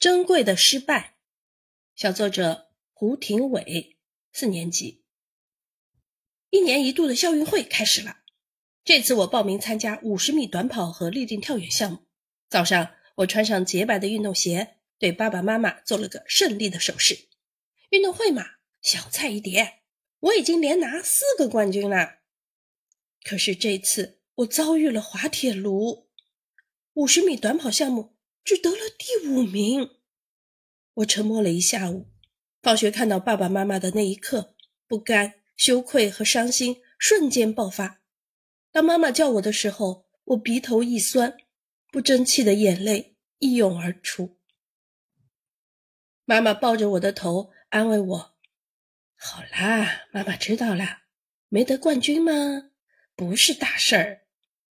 珍贵的失败，小作者胡廷伟，四年级。一年一度的校运会开始了，这次我报名参加五十米短跑和立定跳远项目。早上，我穿上洁白的运动鞋，对爸爸妈妈做了个胜利的手势。运动会嘛，小菜一碟，我已经连拿四个冠军了。可是这次我遭遇了滑铁卢，五十米短跑项目。只得了第五名，我沉默了一下午。放学看到爸爸妈妈的那一刻，不甘、羞愧和伤心瞬间爆发。当妈妈叫我的时候，我鼻头一酸，不争气的眼泪一涌而出。妈妈抱着我的头安慰我：“好啦，妈妈知道啦，没得冠军吗？不是大事儿，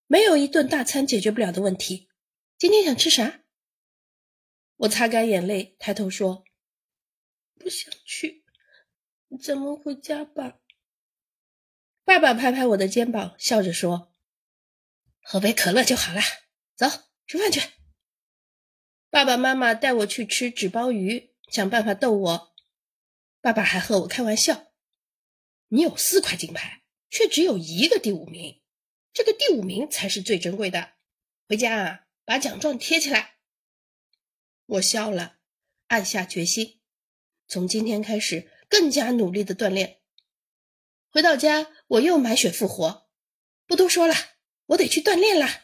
没有一顿大餐解决不了的问题。今天想吃啥？”我擦干眼泪，抬头说：“不想去，咱们回家吧。”爸爸拍拍我的肩膀，笑着说：“喝杯可乐就好了，走，吃饭去。”爸爸妈妈带我去吃纸包鱼，想办法逗我。爸爸还和我开玩笑：“你有四块金牌，却只有一个第五名，这个第五名才是最珍贵的。回家啊，把奖状贴起来。”我笑了，暗下决心，从今天开始更加努力的锻炼。回到家，我又满血复活，不多说了，我得去锻炼了。